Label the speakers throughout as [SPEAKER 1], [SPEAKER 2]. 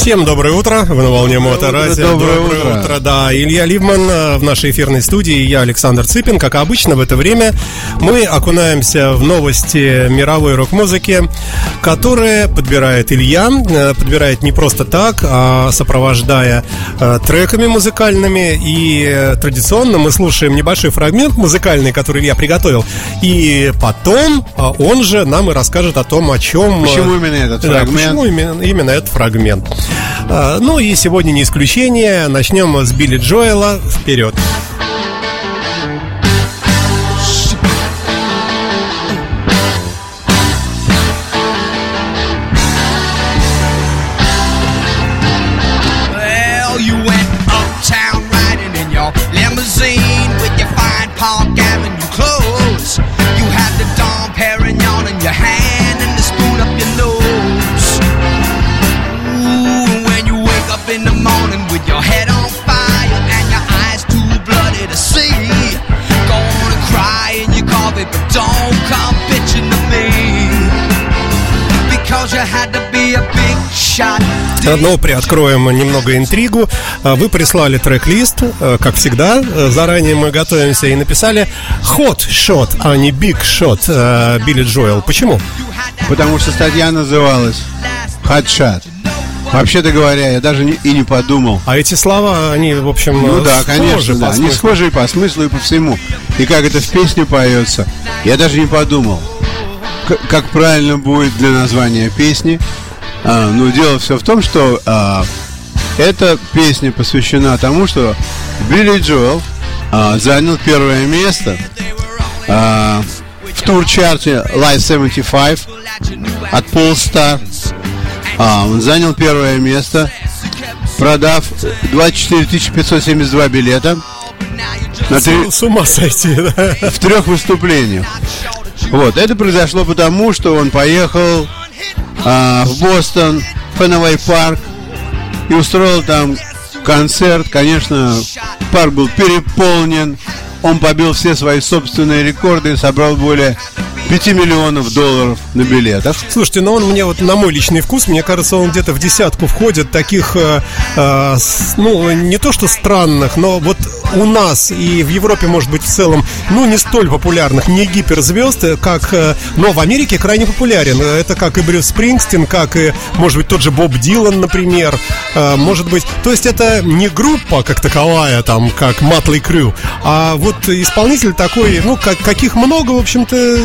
[SPEAKER 1] Всем доброе утро, вы на волне Моторадио.
[SPEAKER 2] Доброе, доброе утро. утро.
[SPEAKER 1] Да, Илья Ливман э, в нашей эфирной студии, я Александр Цыпин. Как обычно, в это время мы окунаемся в новости мировой рок-музыки, которые подбирает Илья. Э, подбирает не просто так, а сопровождая э, треками музыкальными. И традиционно мы слушаем небольшой фрагмент музыкальный, который Илья приготовил. И потом он же нам и расскажет о том, о чем...
[SPEAKER 2] Почему именно этот фрагмент?
[SPEAKER 1] Да, почему именно, именно этот фрагмент. А, ну и сегодня не исключение. Начнем с Билли Джоэла. Вперед! Но приоткроем немного интригу. А, вы прислали трек-лист, а, как всегда. А, заранее мы готовимся и написали Hot Shot, а не Big Shot Билли Джоэл. Почему?
[SPEAKER 2] Потому что статья называлась Hot Shot. Вообще-то говоря, я даже не, и не подумал.
[SPEAKER 1] А эти слова, они, в общем,
[SPEAKER 2] Ну да, конечно, да. Они схожи по смыслу и по всему. И как это в песне поется, я даже не подумал. Как правильно будет для названия песни. А, ну, дело все в том, что а, эта песня посвящена тому, что Билли Джоэл а, занял первое место а, в тур-чарте Live 75 от Polestar. А, он занял первое место, продав 24 572 билета.
[SPEAKER 1] На три... С ума сойти, да?
[SPEAKER 2] В трех выступлениях. Вот, это произошло потому, что он поехал а, в Бостон, Феновой парк и устроил там концерт. Конечно, парк был переполнен. Он побил все свои собственные рекорды и собрал более 5 миллионов долларов на билетах.
[SPEAKER 1] Слушайте, но он мне вот на мой личный вкус, мне кажется, он где-то в десятку входит таких, э, э, ну, не то что странных, но вот у нас и в Европе, может быть, в целом, ну, не столь популярных, не гиперзвезд, как, э, но в Америке крайне популярен. Это как и Брюс Спрингстин, как и, может быть, тот же Боб Дилан, например. Э, может быть, то есть это не группа как таковая, там, как Матлey Крю, а вот исполнитель такой, ну, как, каких много, в общем-то.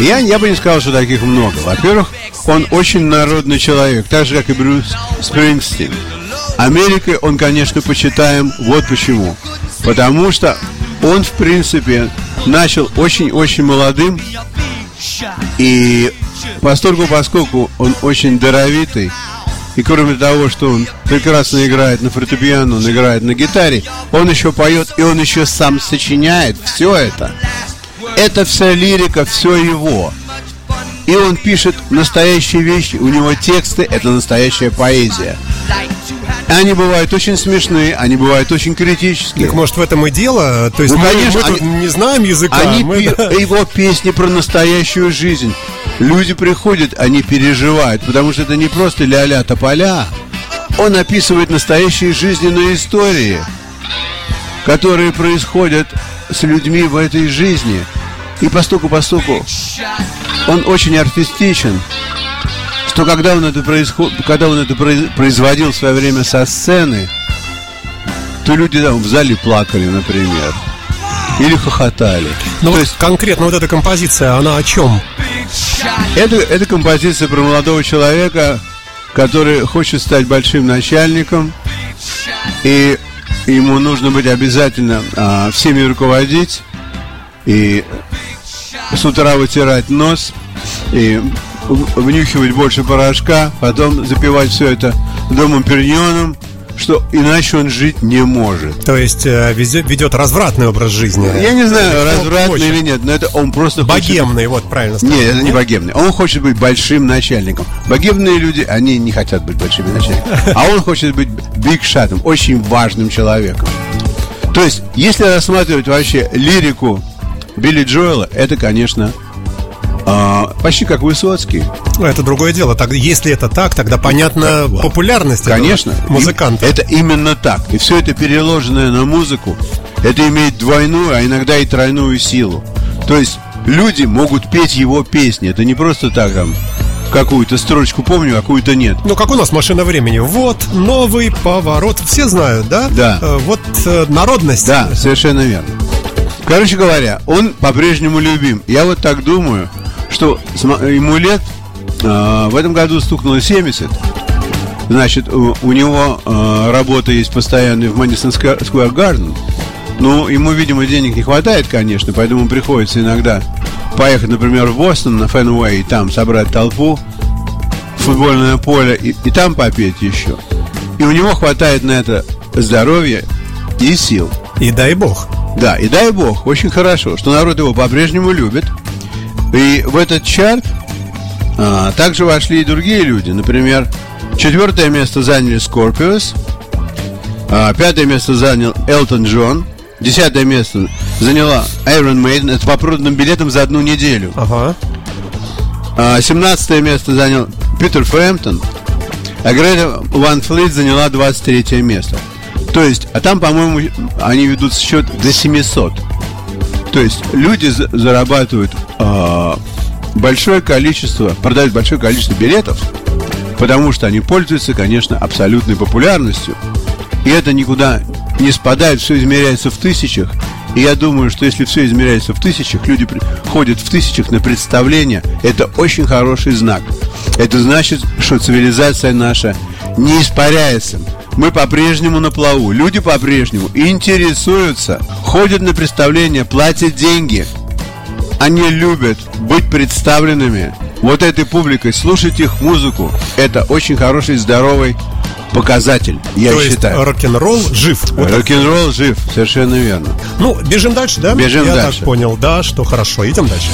[SPEAKER 2] Я, я бы не сказал, что таких много. Во-первых, он очень народный человек, так же, как и Брюс Спрингстин. Америкой он, конечно, почитаем вот почему. Потому что он, в принципе, начал очень-очень молодым. И постольку, поскольку он очень даровитый, и кроме того, что он прекрасно играет на фортепиано, он играет на гитаре, он еще поет, и он еще сам сочиняет все это. Это вся лирика, все его. И он пишет настоящие вещи, у него тексты, это настоящая поэзия. Они бывают очень смешные, они бывают очень критические.
[SPEAKER 1] Так может в этом и дело? То есть ну, мы, конечно, мы они, не знаем языка.
[SPEAKER 2] Они мы, пи- его песни про настоящую жизнь. Люди приходят, они переживают, потому что это не просто ля-ля тополя. Он описывает настоящие жизненные истории, которые происходят с людьми в этой жизни. И постуку постуку он очень артистичен что когда он это, происход... когда он это производил в свое время со сцены, то люди там в зале плакали, например. Или хохотали.
[SPEAKER 1] Ну, то есть конкретно вот эта композиция, она о чем?
[SPEAKER 2] Это, это композиция про молодого человека, который хочет стать большим начальником, и ему нужно быть обязательно а, всеми руководить, и с утра вытирать нос, и внюхивать больше порошка, потом запивать все это домом периньоном, что иначе он жить не может.
[SPEAKER 1] То есть э, ведет, ведет развратный образ жизни.
[SPEAKER 2] Я не знаю, развратный хочет. или нет, но это он просто
[SPEAKER 1] Богемный, хочет... вот правильно сказал.
[SPEAKER 2] Нет, это не богемный. Он хочет быть большим начальником. Богемные люди, они не хотят быть большими начальниками. А он хочет быть бигшатом, очень важным человеком. То есть, если рассматривать вообще лирику Билли Джоэла, это, конечно, а, почти как Высоцкий.
[SPEAKER 1] Ну, это другое дело. Так, если это так, тогда понятно
[SPEAKER 2] Ну,
[SPEAKER 1] популярность
[SPEAKER 2] Конечно.
[SPEAKER 1] музыканта.
[SPEAKER 2] Это именно так. И все это переложенное на музыку, это имеет двойную, а иногда и тройную силу. То есть люди могут петь его песни. Это не просто так там какую-то строчку помню, а какую-то нет.
[SPEAKER 1] Ну, как у нас машина времени. Вот новый поворот. Все знают, да?
[SPEAKER 2] Да.
[SPEAKER 1] Э, Вот э, народность.
[SPEAKER 2] Да, совершенно верно. Короче говоря, он по-прежнему любим. Я вот так думаю, что ему лет а, в этом году стукнуло 70. Значит, у, у него а, работа есть постоянная в Madison Square Garden. Ну, ему, видимо, денег не хватает, конечно, поэтому приходится иногда поехать, например, в Бостон на Фенуэй и там собрать толпу, футбольное поле и, и там попеть еще. И у него хватает на это здоровья и сил.
[SPEAKER 1] И дай бог.
[SPEAKER 2] Да, и дай бог, очень хорошо, что народ его по-прежнему любит. И в этот чарт а, также вошли и другие люди. Например, четвертое место заняли Scorpions, а, пятое место занял Элтон Джон, десятое место заняла Iron Maiden, это по проданным билетам за одну неделю.
[SPEAKER 1] Ага.
[SPEAKER 2] А, 17 место занял Питер Фрэмптон, а Грета Ван Флит заняла 23 место. То есть, а там, по-моему, они ведут счет до 700. То есть, люди за- зарабатывают а, большое количество, продают большое количество билетов, потому что они пользуются, конечно, абсолютной популярностью. И это никуда не спадает, все измеряется в тысячах. И я думаю, что если все измеряется в тысячах, люди ходят в тысячах на представление, это очень хороший знак. Это значит, что цивилизация наша не испаряется. Мы по-прежнему на плаву, люди по-прежнему интересуются, ходят на представления, платят деньги. Они любят быть представленными вот этой публикой, слушать их музыку. Это очень хороший, здоровый показатель, я
[SPEAKER 1] То
[SPEAKER 2] считаю.
[SPEAKER 1] рок-н-ролл жив. Вот.
[SPEAKER 2] Рок-н-ролл жив, совершенно верно.
[SPEAKER 1] Ну, бежим дальше, да?
[SPEAKER 2] Бежим
[SPEAKER 1] Я
[SPEAKER 2] дальше.
[SPEAKER 1] так понял, да, что хорошо. Идем дальше.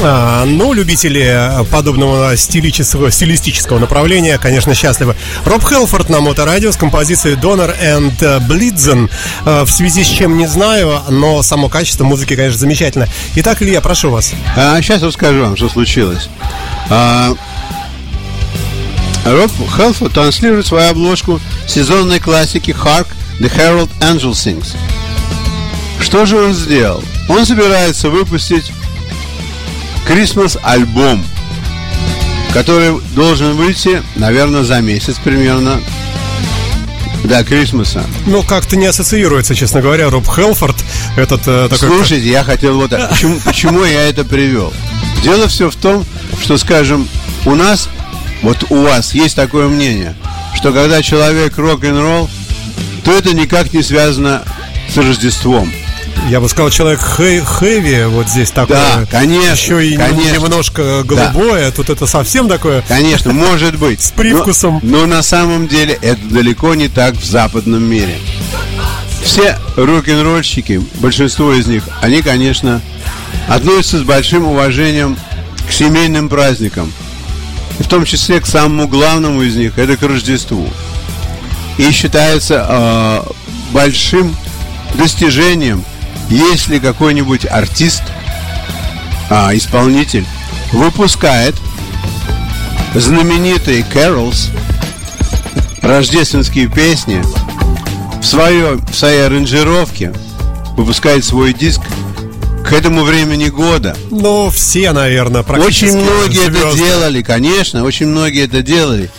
[SPEAKER 1] А, ну, любители подобного стилического, стилистического направления, конечно, счастливы. Роб Хелфорд на Моторадио с композицией Donor and Blitzen. В связи с чем не знаю, но само качество музыки, конечно, замечательно. Итак, Илья, прошу вас.
[SPEAKER 2] А сейчас расскажу вам, что случилось. А, Роб Хелфорд транслирует свою обложку сезонной классики Hark The Herald Angel Sings. Что же он сделал? Он собирается выпустить Christmas альбом, который должен выйти, наверное, за месяц примерно до Крисмаса.
[SPEAKER 1] Ну, как-то не ассоциируется, честно говоря, Роб Хелфорд. Этот э, такой...
[SPEAKER 2] Слушайте, я хотел вот так. Почему, почему я это привел? Дело все в том, что, скажем, у нас, вот у вас есть такое мнение, что когда человек рок-н-ролл, то это никак не связано с Рождеством.
[SPEAKER 1] Я бы сказал, человек хэ- хэви, вот здесь такое.
[SPEAKER 2] Да, конечно,
[SPEAKER 1] Еще и
[SPEAKER 2] конечно.
[SPEAKER 1] немножко голубое, тут это совсем такое.
[SPEAKER 2] Конечно, может быть.
[SPEAKER 1] С привкусом.
[SPEAKER 2] Но, но на самом деле это далеко не так в западном мире. Все рок-н-ролльщики, большинство из них, они, конечно, относятся с большим уважением к семейным праздникам. И в том числе к самому главному из них, это к Рождеству. И считается э, большим достижением, если какой-нибудь артист, а, исполнитель, выпускает знаменитые carols, рождественские песни, в, свое, в своей аранжировке, выпускает свой диск к этому времени года.
[SPEAKER 1] Ну, все, наверное, практически.
[SPEAKER 2] Очень многие это
[SPEAKER 1] звезды.
[SPEAKER 2] делали, конечно, очень многие это делали.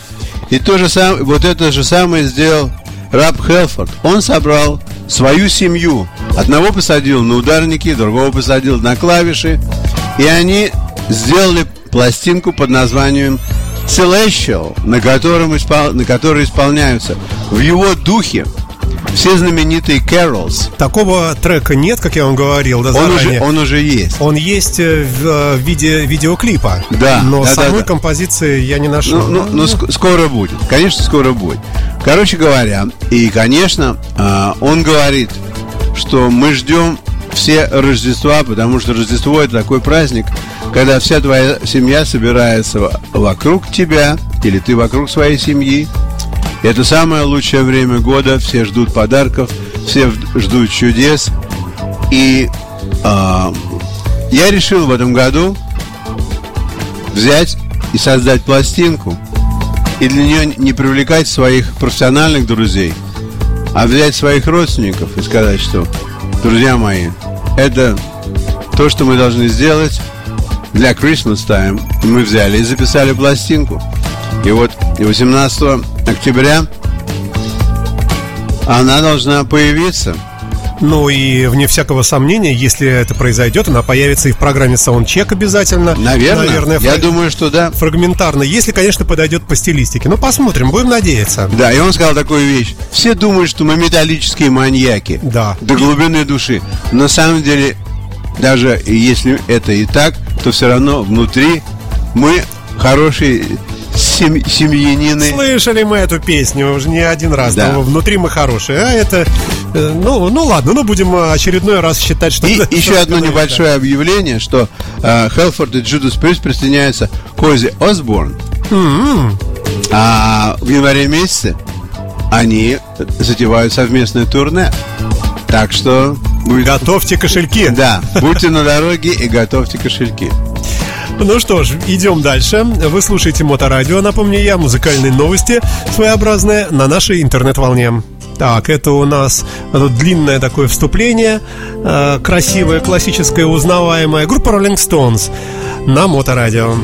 [SPEAKER 2] И то же самое, вот это же самое сделал Раб Хелфорд. Он собрал свою семью. Одного посадил на ударники, другого посадил на клавиши. И они сделали пластинку под названием Celestial, на, котором испол- на которой исполняются в его духе все знаменитые carols.
[SPEAKER 1] Такого трека нет, как я вам говорил, да,
[SPEAKER 2] Он уже, он уже есть.
[SPEAKER 1] Он есть э, в э, виде видеоклипа.
[SPEAKER 2] Да,
[SPEAKER 1] Но
[SPEAKER 2] да, да,
[SPEAKER 1] самой
[SPEAKER 2] да.
[SPEAKER 1] композиции я не нашел.
[SPEAKER 2] Ну, ну, ну, ск- скоро будет. Конечно, скоро будет. Короче говоря, и, конечно, а, он говорит, что мы ждем все Рождества, потому что Рождество это такой праздник, когда вся твоя семья собирается во- вокруг тебя, или ты вокруг своей семьи. Это самое лучшее время года, все ждут подарков, все ждут чудес. И а, я решил в этом году взять и создать пластинку, и для нее не привлекать своих профессиональных друзей, а взять своих родственников и сказать, что, друзья мои, это то, что мы должны сделать для Christmas Time. Мы взяли и записали пластинку. И вот 18 октября она должна появиться.
[SPEAKER 1] Ну и вне всякого сомнения, если это произойдет, она появится и в программе Soundcheck обязательно.
[SPEAKER 2] Наверное.
[SPEAKER 1] Наверное,
[SPEAKER 2] я
[SPEAKER 1] фраг-
[SPEAKER 2] думаю, что да.
[SPEAKER 1] фрагментарно, если, конечно, подойдет по стилистике. Ну, посмотрим, будем надеяться.
[SPEAKER 2] Да, и он сказал такую вещь. Все думают, что мы металлические маньяки.
[SPEAKER 1] Да.
[SPEAKER 2] До глубины души. На самом деле, даже если это и так, то все равно внутри мы хорошие сем- семьянины.
[SPEAKER 1] Слышали мы эту песню уже не один раз.
[SPEAKER 2] Да.
[SPEAKER 1] но внутри мы хорошие. А это, ну, ну ладно, ну будем э, очередной раз считать, что...
[SPEAKER 2] И
[SPEAKER 1] это-
[SPEAKER 2] еще
[SPEAKER 1] что
[SPEAKER 2] одно небольшое объявление, что э, Хелфорд и Джудас Прист присоединяются к Ози Осборн.
[SPEAKER 1] М-м.
[SPEAKER 2] А в январе месяце они затевают совместное турне. Так что будет...
[SPEAKER 1] Готовьте кошельки.
[SPEAKER 2] Да, будьте на дороге и готовьте кошельки.
[SPEAKER 1] Ну что ж, идем дальше. Вы слушаете Моторадио, напомню я, музыкальные новости своеобразные на нашей интернет-волне. Так, это у нас длинное такое вступление, э, красивое, классическое, узнаваемое. Группа Rolling Stones на Моторадио.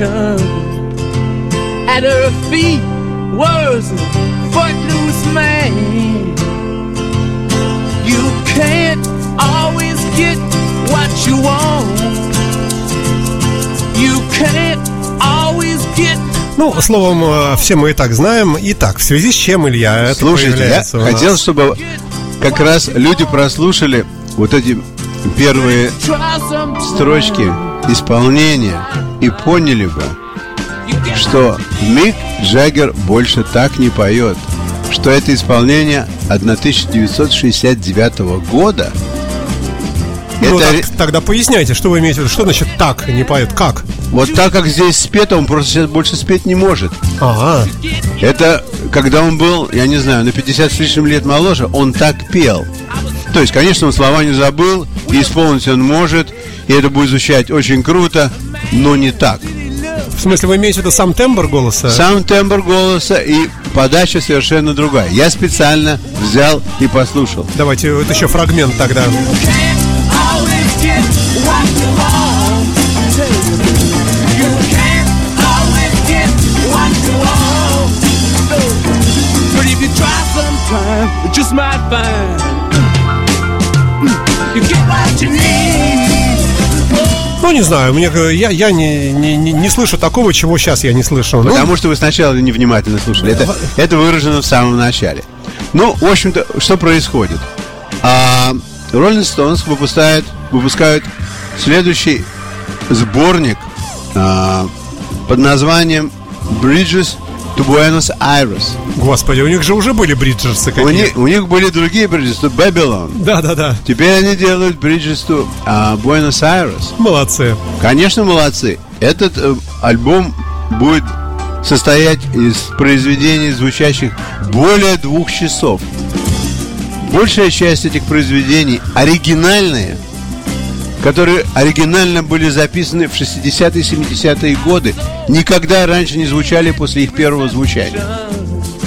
[SPEAKER 3] Connection. At her feet was a footloose man. You can't always get what you want. You can't always get
[SPEAKER 1] Ну, словом, э, все мы и так знаем. Итак, в связи с чем, Илья, это
[SPEAKER 2] Слушайте, я
[SPEAKER 1] появляется у нас?
[SPEAKER 2] хотел, чтобы как раз люди прослушали вот эти первые строчки исполнения и поняли бы, что Мик Джаггер больше так не поет, что это исполнение 1969 года.
[SPEAKER 1] Ну,
[SPEAKER 2] это
[SPEAKER 1] так- тогда поясняйте, что вы имеете в виду? Что значит так не поет? Как?
[SPEAKER 2] вот так как здесь спето, он просто сейчас больше спеть не может.
[SPEAKER 1] Ага.
[SPEAKER 2] Это когда он был, я не знаю, на 50 с лишним лет моложе, он так пел. То есть, конечно, он слова не забыл, и исполнить он может, и это будет звучать очень круто, но не так.
[SPEAKER 1] В смысле, вы имеете в виду сам тембр голоса?
[SPEAKER 2] Сам тембр голоса и подача совершенно другая. Я специально взял и послушал.
[SPEAKER 1] Давайте вот еще фрагмент тогда.
[SPEAKER 4] you can't
[SPEAKER 1] Ну, не знаю, мне, э, я, я не, не, не, слышу такого, чего сейчас я не слышал. Ну,
[SPEAKER 2] Потому что вы сначала невнимательно слушали. Это, это выражено в самом начале. Ну, в общем-то, что происходит? А, Rolling Stones выпускают, выпускают следующий сборник а, под названием Bridges to Aires.
[SPEAKER 1] Господи, у них же уже были бриджерсы
[SPEAKER 2] У
[SPEAKER 1] какие
[SPEAKER 2] них, у них были другие to Babylon.
[SPEAKER 1] Да, да, да.
[SPEAKER 2] Теперь они делают Bridges to Aires.
[SPEAKER 1] Молодцы.
[SPEAKER 2] Конечно, молодцы. Этот э, альбом будет состоять из произведений, звучащих более двух часов. Большая часть этих произведений оригинальные, которые оригинально были записаны в 60-е, 70-е годы, никогда раньше не звучали после их первого звучания.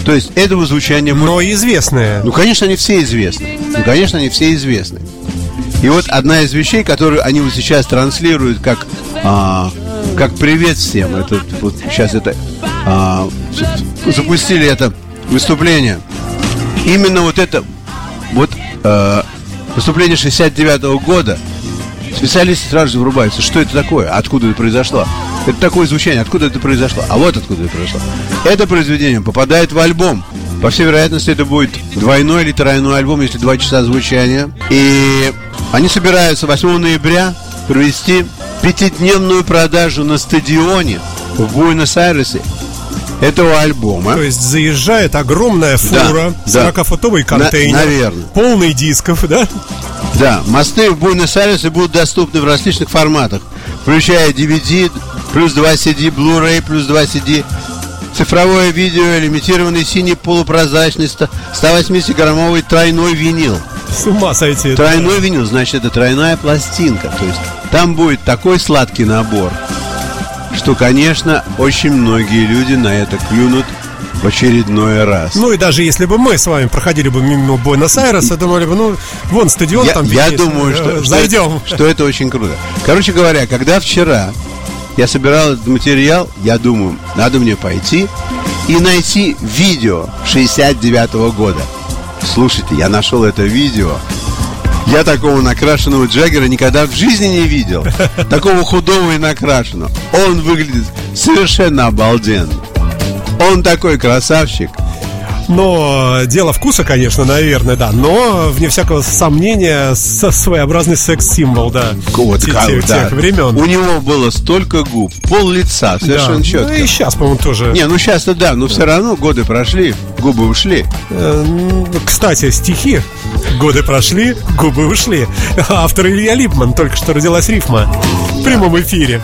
[SPEAKER 2] То есть этого звучания
[SPEAKER 1] Но известные.
[SPEAKER 2] ну, конечно, они все известны. Ну, конечно, они все известны. И вот одна из вещей, которую они вот сейчас транслируют как, а, как привет всем, это вот сейчас это а, запустили это выступление. Именно вот это вот а, выступление 69 года Специалисты сразу же врубаются, что это такое, откуда это произошло. Это такое звучание, откуда это произошло, а вот откуда это произошло. Это произведение попадает в альбом. По всей вероятности, это будет двойной или тройной альбом, если два часа звучания. И они собираются 8 ноября провести пятидневную продажу на стадионе в Буэнос-Айресе этого альбома.
[SPEAKER 1] То есть заезжает огромная фура,
[SPEAKER 2] да.
[SPEAKER 1] 40-футовый контейнер,
[SPEAKER 2] наверное.
[SPEAKER 1] полный дисков, да?
[SPEAKER 2] Да, мосты в Буэнос-Айресе будут доступны в различных форматах, включая DVD, плюс 2 CD, Blu-ray, плюс 2 CD, цифровое видео, лимитированный синий полупрозрачный 180-граммовый тройной винил.
[SPEAKER 1] С ума сойти.
[SPEAKER 2] Тройной винил, значит, это тройная пластинка. То есть там будет такой сладкий набор, что, конечно, очень многие люди на это клюнут в очередной раз.
[SPEAKER 1] Ну и даже если бы мы с вами проходили бы мимо Буэнос-Айреса, думали бы, ну, вон стадион
[SPEAKER 2] Я,
[SPEAKER 1] там
[SPEAKER 2] я
[SPEAKER 1] есть,
[SPEAKER 2] думаю,
[SPEAKER 1] э,
[SPEAKER 2] что, что
[SPEAKER 1] зайдем.
[SPEAKER 2] это- что это очень круто. Короче говоря, когда вчера я собирал этот материал, я думаю, надо мне пойти и найти видео 69 года. Слушайте, я нашел это видео. Я такого накрашенного Джаггера никогда в жизни не видел. Такого худого и накрашенного. Он выглядит совершенно обалденно. Он такой красавчик.
[SPEAKER 1] Но дело вкуса, конечно, наверное, да. Но, вне всякого сомнения, со- своеобразный секс-символ, да.
[SPEAKER 2] Вот,
[SPEAKER 1] те-
[SPEAKER 2] как,
[SPEAKER 1] те-
[SPEAKER 2] да.
[SPEAKER 1] тех времен.
[SPEAKER 2] У него было столько губ, пол лица,
[SPEAKER 1] Да.
[SPEAKER 2] совершенно четко.
[SPEAKER 1] Ну и сейчас, по-моему, тоже.
[SPEAKER 2] Не, ну сейчас-то да, но все равно годы прошли, губы ушли.
[SPEAKER 1] Э, м, Кстати, стихи. Годы прошли, губы ушли. Автор Илья Липман, только что родилась рифма. В прямом эфире.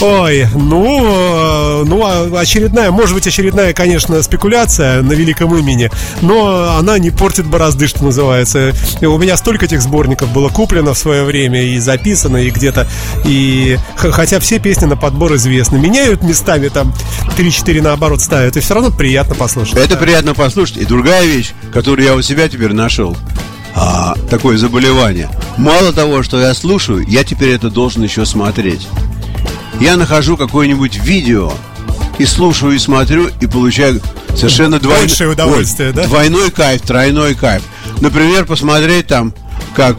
[SPEAKER 1] Ой, ну, э, ну, а очередная, может быть, очередная, конечно, спекуляция на великом имени, но она не портит борозды, что называется. И у меня столько этих сборников было куплено в свое время и записано, и где-то, и хотя все песни на подбор известны, меняют местами там 3-4 наоборот ставят, и все равно приятно послушать.
[SPEAKER 2] Это приятно послушать. И другая вещь, которую я у себя теперь нашел, а, такое заболевание. Мало того, что я слушаю, я теперь это должен еще смотреть. Я нахожу какое-нибудь видео и слушаю, и смотрю, и получаю совершенно двойной...
[SPEAKER 1] Большее удовольствие,
[SPEAKER 2] Ой,
[SPEAKER 1] да?
[SPEAKER 2] Двойной кайф, тройной кайф. Например, посмотреть там, как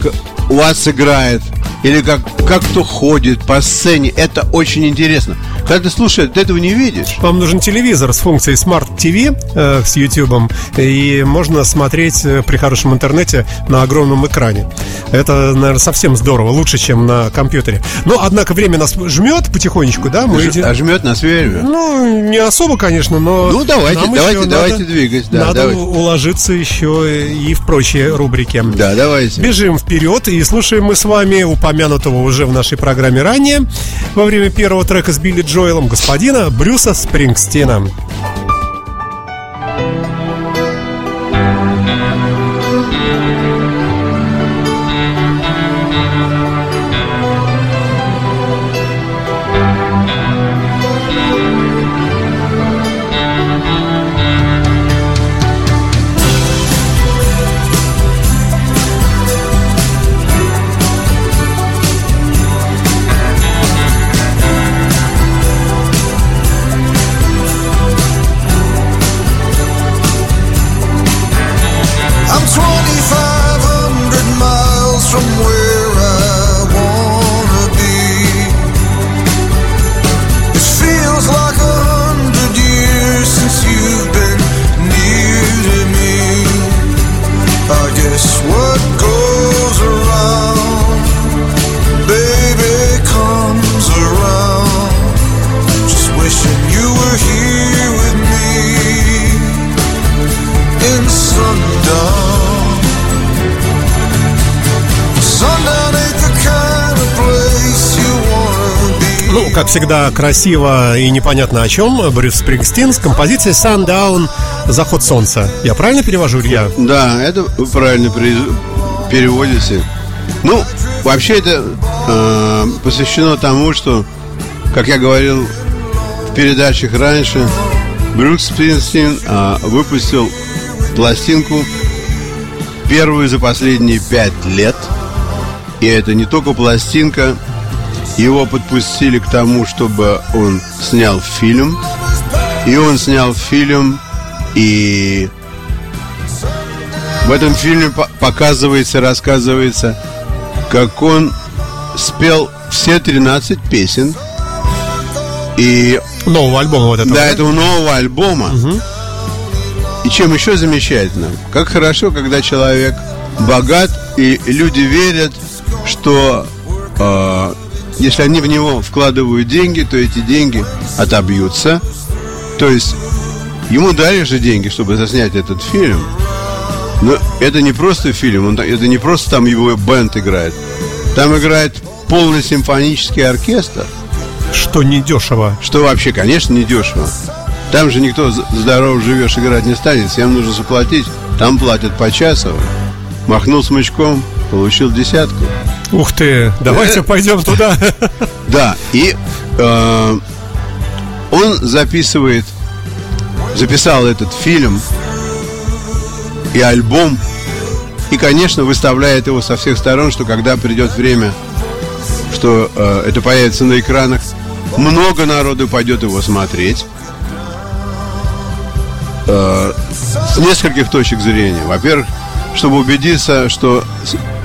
[SPEAKER 2] Уатс играет, или как, как кто ходит по сцене. Это очень интересно. Когда ты слушаешь, ты этого не видишь.
[SPEAKER 1] Вам нужен телевизор с функцией Smart TV э, с YouTube, и можно смотреть э, при хорошем интернете на огромном экране. Это, наверное, совсем здорово, лучше, чем на компьютере. Но, однако, время нас жмет потихонечку, да? Мы иди-
[SPEAKER 2] А жмет нас время.
[SPEAKER 1] Ну, не особо, конечно, но...
[SPEAKER 2] Ну, давайте, давайте, давайте
[SPEAKER 1] надо-
[SPEAKER 2] двигать, да,
[SPEAKER 1] надо
[SPEAKER 2] давайте.
[SPEAKER 1] уложиться еще и в прочие рубрики.
[SPEAKER 2] Да, давайте.
[SPEAKER 1] Бежим вперед и слушаем мы с вами упомянутого уже в нашей программе ранее во время первого трека с Билли Джоэлом господина Брюса Спрингстина. Как всегда, красиво и непонятно о чем. Брюс Спрингстин с композицией Sundown Заход солнца. Я правильно перевожу, Илья?
[SPEAKER 2] Да, это правильно пере- переводите. Ну, вообще это э, посвящено тому, что, как я говорил в передачах раньше, Брюс Спрингстин э, выпустил пластинку первую за последние пять лет. И это не только пластинка, его подпустили к тому, чтобы он снял фильм. И он снял фильм, и в этом фильме по- показывается, рассказывается, как он спел все 13 песен. И
[SPEAKER 1] Нового альбома вот этого.
[SPEAKER 2] до этого нового альбома. И чем еще замечательно, как хорошо, когда человек богат, и люди верят, что э, если они в него вкладывают деньги, то эти деньги отобьются. То есть ему дали же деньги, чтобы заснять этот фильм. Но это не просто фильм, он, это не просто там его бенд играет. Там играет полный симфонический оркестр.
[SPEAKER 1] Что недешево.
[SPEAKER 2] Что вообще, конечно, не дешево. Там же никто здоров живешь играть не станет. Всем нужно заплатить. Там платят почасово. Махнул смычком, получил десятку.
[SPEAKER 1] Ух ты, давайте пойдем туда.
[SPEAKER 2] Да, и э, он записывает, записал этот фильм и альбом, и, конечно, выставляет его со всех сторон, что когда придет время, что э, это появится на экранах, много народу пойдет его смотреть. Э, с нескольких точек зрения. Во-первых, чтобы убедиться, что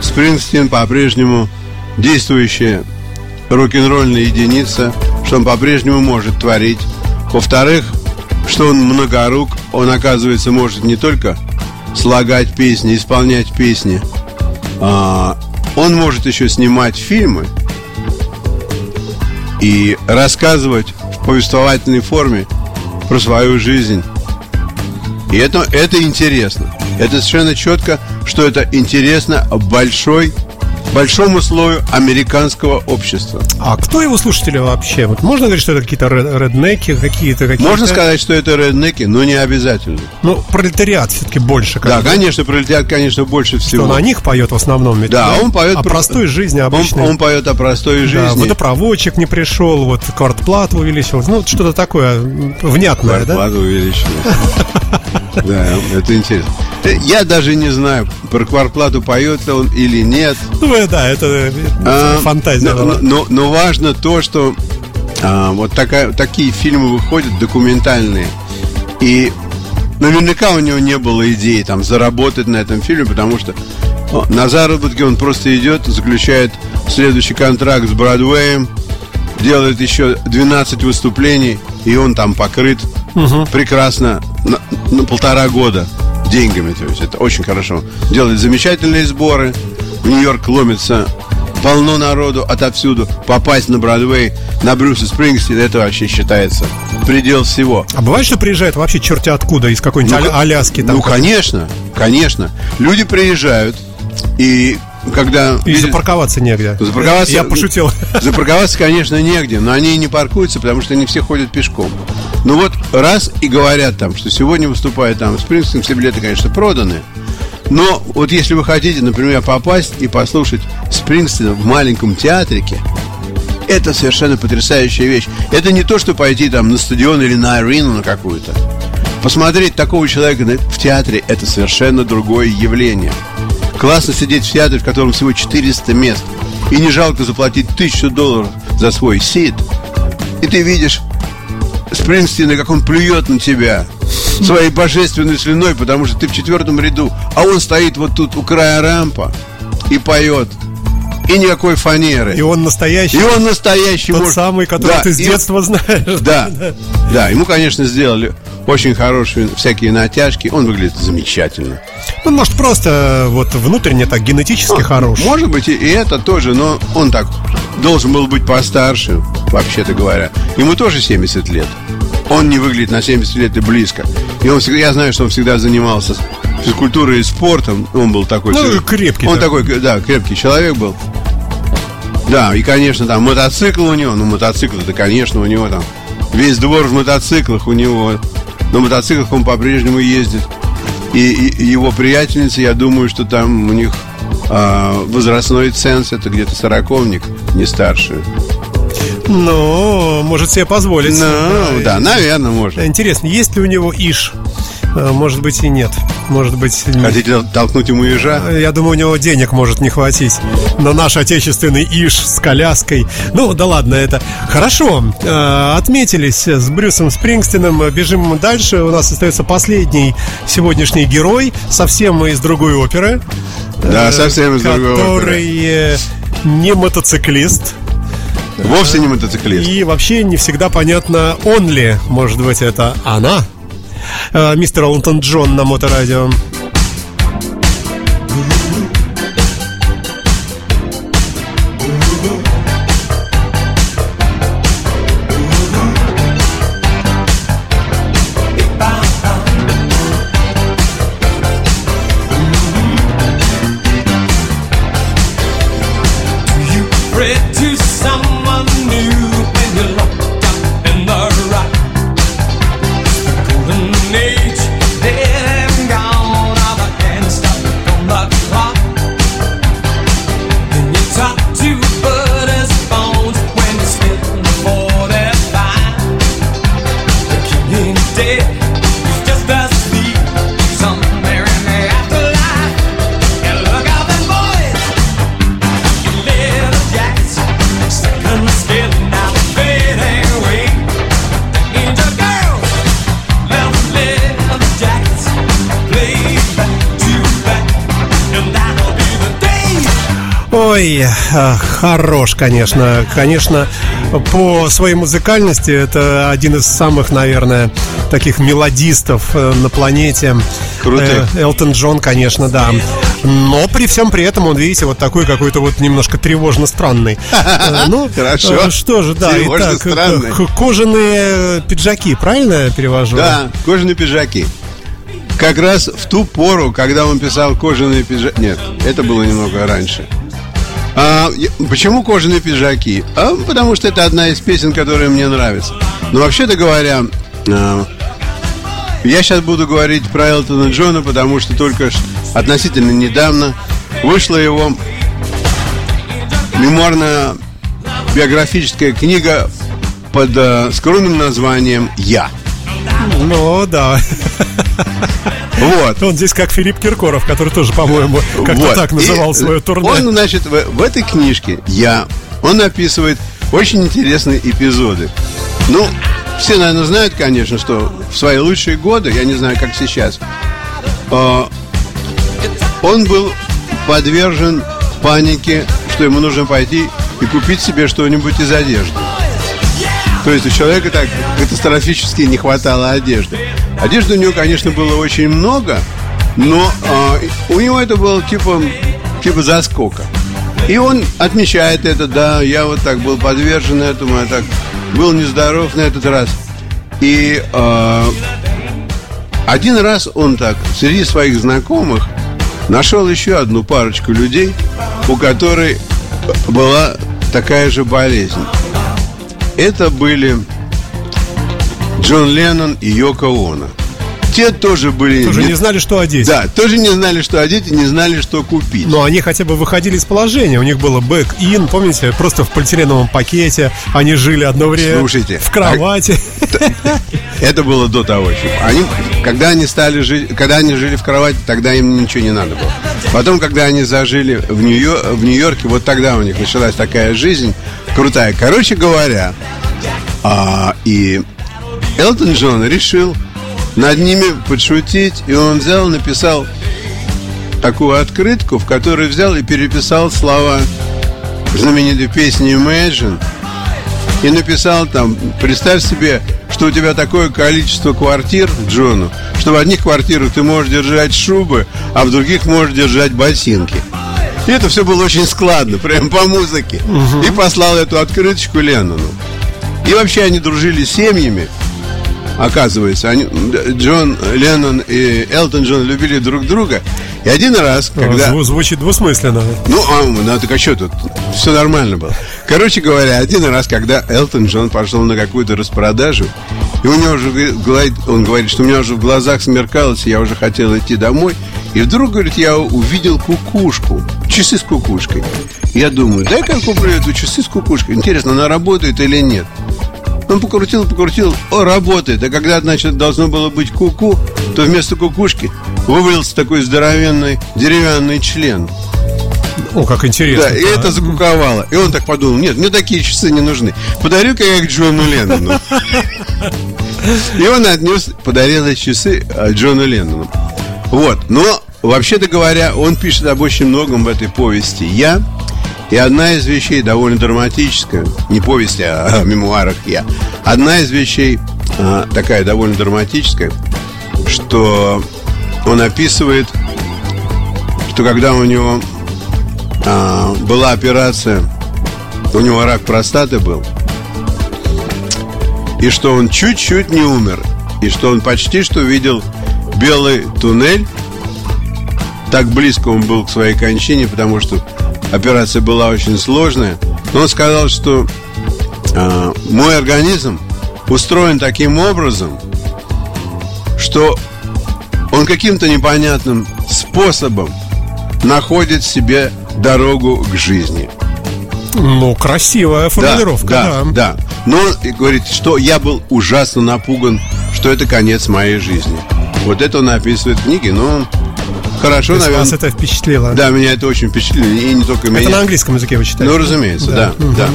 [SPEAKER 2] Спрингстин по-прежнему действующая рок-н-ролльная единица, что он по-прежнему может творить. Во-вторых, что он многорук, он, оказывается, может не только слагать песни, исполнять песни, а, он может еще снимать фильмы и рассказывать в повествовательной форме про свою жизнь. И это, это интересно. Это совершенно четко, что это интересно большой, большому слою американского общества.
[SPEAKER 1] А кто его слушатели вообще? Вот можно говорить, что это какие-то ре- реднеки, какие-то какие
[SPEAKER 2] Можно сказать, что это реднеки, но не обязательно.
[SPEAKER 1] Ну, пролетариат все-таки больше. как
[SPEAKER 2] Да, конечно, пролетят, конечно, больше
[SPEAKER 1] Что
[SPEAKER 2] всего.
[SPEAKER 1] он о них поет в основном. ведь,
[SPEAKER 2] Да, он поет
[SPEAKER 1] о
[SPEAKER 2] про-
[SPEAKER 1] простой жизни
[SPEAKER 2] Он,
[SPEAKER 1] обычной.
[SPEAKER 2] он поет о простой
[SPEAKER 1] Да,
[SPEAKER 2] жизни.
[SPEAKER 1] водопроводчик не пришел, вот квартплата увеличилась. Ну, что-то такое внятное, да?
[SPEAKER 2] Зарплату увеличили. Да, это интересно. Э, Я даже не знаю, про кварплату поет он или нет.
[SPEAKER 1] Ну, э, да, это э,
[SPEAKER 2] А,
[SPEAKER 1] фантазия.
[SPEAKER 2] Но, но- но важно то, что а, вот такая, такие фильмы выходят документальные. И наверняка у него не было идеи там заработать на этом фильме, потому что на заработки он просто идет, заключает следующий контракт с Бродвеем, делает еще 12 выступлений, и он там покрыт прекрасно на, на полтора года деньгами. То есть это очень хорошо. Делает замечательные сборы. В Нью-Йорк ломится полно народу отовсюду. Попасть на Бродвей, на Брюса Спрингстина, это вообще считается предел всего.
[SPEAKER 1] А бывает, что приезжают вообще черти откуда, из какой-нибудь
[SPEAKER 2] Ну,
[SPEAKER 1] Аля- Аляски там.
[SPEAKER 2] Ну, конечно, конечно. Люди приезжают, и когда...
[SPEAKER 1] И
[SPEAKER 2] видят-
[SPEAKER 1] запарковаться негде.
[SPEAKER 2] Запарковаться-
[SPEAKER 1] Я пошутил.
[SPEAKER 2] Запарковаться, конечно, негде, но они и не паркуются, потому что они все ходят пешком. Ну вот раз и говорят там, что сегодня выступает там Спрингстин, все билеты, конечно, проданы. Но вот если вы хотите, например, попасть и послушать Спрингстина в маленьком театрике, это совершенно потрясающая вещь. Это не то, что пойти там на стадион или на арену на какую-то. Посмотреть такого человека в театре – это совершенно другое явление. Классно сидеть в театре, в котором всего 400 мест, и не жалко заплатить тысячу долларов за свой сид. И ты видишь Спрингстина, как он плюет на тебя своей божественной слюной, потому что ты в четвертом ряду, а он стоит вот тут у края рампа и поет. И никакой фанеры.
[SPEAKER 1] И он настоящий.
[SPEAKER 2] И он настоящий
[SPEAKER 1] Тот
[SPEAKER 2] муж.
[SPEAKER 1] самый, которого
[SPEAKER 2] Да,
[SPEAKER 1] ты с
[SPEAKER 2] и-
[SPEAKER 1] детства знаешь.
[SPEAKER 2] Да, да, ему, конечно, сделали очень хорошие всякие натяжки. Он выглядит замечательно.
[SPEAKER 1] Он, может, просто э, вот внутренне так генетически хорош.
[SPEAKER 2] Может быть, и это тоже, но он так должен был быть постарше, вообще-то говоря. Ему тоже 70 лет. Он не выглядит на 70 лет и близко. И он всегда, я знаю, что он всегда занимался физкультурой и спортом. Он был такой...
[SPEAKER 1] Ну, крепкий
[SPEAKER 2] Он
[SPEAKER 1] такой.
[SPEAKER 2] такой, да, крепкий человек был. Да, и, конечно, там мотоцикл у него, ну, мотоцикл, это, конечно, у него там весь двор в мотоциклах у него. На мотоциклах он по-прежнему ездит. И, и его приятельница, я думаю, что там у них а, возрастной ценз, это где-то сороковник, не старше.
[SPEAKER 1] Ну, может себе позволить.
[SPEAKER 2] Ну, да, наверное, можно.
[SPEAKER 1] Интересно, есть ли у него иш? Э, Может быть и нет. Может быть...
[SPEAKER 2] Хотите толкнуть ему ежа?
[SPEAKER 1] Я думаю, у него денег может не хватить на наш отечественный иш с коляской. Ну, да ладно, это хорошо. Э, Отметились с Брюсом Спрингстином. Бежим дальше. У нас остается последний сегодняшний герой, совсем из другой оперы.
[SPEAKER 2] Да,
[SPEAKER 1] э,
[SPEAKER 2] совсем из другой оперы.
[SPEAKER 1] Который э, не мотоциклист.
[SPEAKER 2] Вовсе не мотоциклист.
[SPEAKER 1] И вообще не всегда понятно, он ли, может быть, это она. Э, Мистер Элтон Джон на моторадио. Ой, а, хорош, конечно. Конечно, по своей музыкальности это один из самых, наверное, таких мелодистов э, на планете.
[SPEAKER 2] Крутых.
[SPEAKER 1] Э, Элтон Джон, конечно, да. Но при всем при этом он, видите, вот такой какой-то вот немножко тревожно странный. Э, Ну,
[SPEAKER 2] Хорошо.
[SPEAKER 1] э, что же, да,
[SPEAKER 2] Тревожно
[SPEAKER 1] э,
[SPEAKER 2] странный.
[SPEAKER 1] кожаные пиджаки, правильно я перевожу?
[SPEAKER 2] Да, кожаные пиджаки. Как раз в ту пору, когда он писал кожаные пиджаки... Нет, это было немного раньше. А, почему кожаные пиджаки? А, потому что это одна из песен, которая мне нравится. Но вообще-то говоря, а, я сейчас буду говорить про Элтона Джона, потому что только относительно недавно вышла его мемуарная биографическая книга под э, скромным названием «Я».
[SPEAKER 1] Ну, да.
[SPEAKER 2] Вот.
[SPEAKER 1] Он здесь как Филипп Киркоров, который тоже, по-моему, как-то
[SPEAKER 2] Вот.
[SPEAKER 1] так называл
[SPEAKER 2] И
[SPEAKER 1] свое турне.
[SPEAKER 2] Он, значит, в, в этой книжке я, он описывает очень интересные эпизоды. Ну, все, наверное, знают, конечно, что в свои лучшие годы, я не знаю, как сейчас, э, он был подвержен панике, что ему нужно пойти и купить себе что-нибудь из одежды. То есть у человека так катастрофически не хватало одежды. Одежды у него, конечно, было очень много, но а, у него это было типа, типа заскока. И он отмечает это, да, я вот так был подвержен этому, я так был нездоров на этот раз. И а, один раз он так среди своих знакомых нашел еще одну парочку людей, у которой была такая же болезнь. Это были Джон Леннон и Йоко Оно. Те тоже были...
[SPEAKER 1] Тоже
[SPEAKER 2] не-
[SPEAKER 1] не знали, что одеть.
[SPEAKER 2] Да, тоже не знали, что одеть и не знали, что купить.
[SPEAKER 1] Но они хотя бы выходили из положения. У них было bag-in, помните, просто в полиэтиленовом пакете. Они жили одно время
[SPEAKER 2] Слушайте,
[SPEAKER 1] в кровати.
[SPEAKER 2] Это было до того еще. Они, когда они стали жить, когда они жили в кровати, тогда им ничего не надо было. Потом, когда они зажили в, Нью- в Нью-Йорке, вот тогда у них началась такая жизнь крутая. Короче говоря, а, и Элтон Джон решил над ними подшутить, и он взял, написал такую открытку, в которой взял и переписал слова знаменитой песни Imagine и написал там, представь себе, что у тебя такое количество квартир, Джону, что в одних квартирах ты можешь держать шубы, а в других можешь держать ботинки. И это все было очень складно, прям по музыке. И послал эту открыточку Леннону. И вообще они дружили с семьями. Оказывается, они, Джон Леннон и Элтон Джон любили друг друга. И один раз, когда...
[SPEAKER 1] Зву- Звучит двусмысленно.
[SPEAKER 2] Ну, а, ну так а что тут? Все нормально было. Короче говоря, один раз, когда Элтон Джон пошел на какую-то распродажу, и у него уже он говорит, что у меня уже в глазах смеркалось, я уже хотел идти домой. И вдруг, говорит, я увидел кукушку, часы с кукушкой. Я думаю, дай-ка я куплю эту часы с кукушкой. Интересно, она работает или нет? Он покрутил, покрутил, о, работает. А когда, значит, должно было быть куку, то вместо кукушки вывалился такой здоровенный деревянный член.
[SPEAKER 1] О, как интересно.
[SPEAKER 2] Да, и это закуковало. И он так подумал, нет, мне такие часы не нужны. Подарю-ка я их Джону Леннону. И он отнес, подарил эти часы а, Джону Леннону. Вот, но, вообще-то говоря, он пишет об очень многом в этой повести «Я». И одна из вещей довольно драматическая, не повесть, а о мемуарах «Я». Одна из вещей а, такая довольно драматическая, что он описывает, что когда у него а, была операция, у него рак простаты был, и что он чуть-чуть не умер, и что он почти что видел белый туннель, так близко он был к своей кончине, потому что операция была очень сложная. Но он сказал, что а, мой организм устроен таким образом, что он каким-то непонятным способом находит себе дорогу к жизни.
[SPEAKER 1] Ну, красивая формулировка, да.
[SPEAKER 2] да, да. Но он говорит, что я был ужасно напуган, что это конец моей жизни. Вот это он описывает в книге, но он хорошо,
[SPEAKER 1] То
[SPEAKER 2] наверное.
[SPEAKER 1] вас это впечатлило.
[SPEAKER 2] Да, меня это очень впечатлило. И не только меня.
[SPEAKER 1] Это на английском языке вы читаете?
[SPEAKER 2] Ну, разумеется, да, да.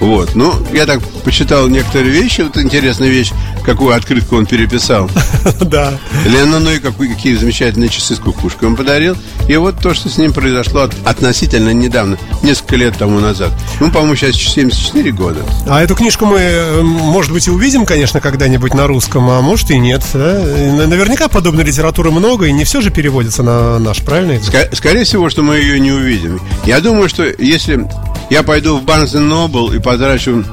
[SPEAKER 2] Вот, ну, я так почитал некоторые вещи. Вот интересная вещь, какую открытку он переписал.
[SPEAKER 1] Да.
[SPEAKER 2] Леннону и какой, какие замечательные часы с кукушкой он подарил. И вот то, что с ним произошло от- относительно недавно, несколько лет тому назад. Ему, по-моему, сейчас 74 года.
[SPEAKER 1] А эту книжку мы, э, может быть, и увидим, конечно, когда-нибудь на русском, а может и нет. да? И Наверняка подобной литературы много, и не все же переводится на наш, правильно?
[SPEAKER 2] скорее всего, что мы ее не увидим. Я думаю, что если я пойду в Barnes Noble и потрачу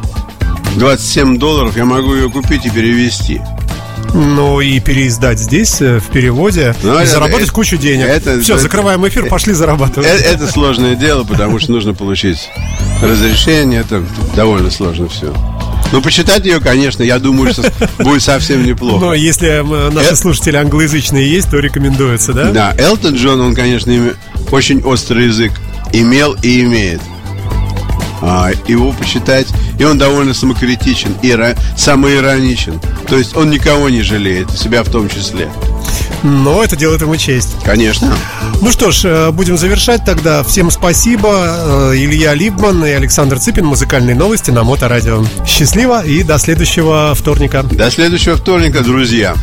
[SPEAKER 2] 27 долларов, я могу ее купить и перевести.
[SPEAKER 1] Ну и переиздать здесь э, в переводе
[SPEAKER 2] Ну,
[SPEAKER 1] и
[SPEAKER 2] это-
[SPEAKER 1] заработать
[SPEAKER 2] это-
[SPEAKER 1] кучу денег.
[SPEAKER 2] это-
[SPEAKER 1] Все,
[SPEAKER 2] это-
[SPEAKER 1] закрываем эфир, пошли зарабатывать.
[SPEAKER 2] Э- Это сложное дело, потому что нужно получить разрешение. Это довольно сложно все. Ну, почитать ее, конечно, я думаю, что будет совсем
[SPEAKER 1] Но
[SPEAKER 2] неплохо.
[SPEAKER 1] если э, наши
[SPEAKER 2] Э-
[SPEAKER 1] слушатели англоязычные есть, то рекомендуется, да?
[SPEAKER 2] Да, Элтон Джон, он, конечно, очень острый язык имел и имеет. А, его почитать, и он довольно самокритичен и самоироничен. То есть он никого не жалеет, себя в том числе.
[SPEAKER 1] Но это делает ему честь.
[SPEAKER 2] Конечно.
[SPEAKER 1] Ну что ж, э, будем завершать тогда. Всем спасибо. Э, Илья Либман и Александр Цыпин. Музыкальные новости на Моторадио. Счастливо и до следующего вторника.
[SPEAKER 2] До следующего вторника, друзья.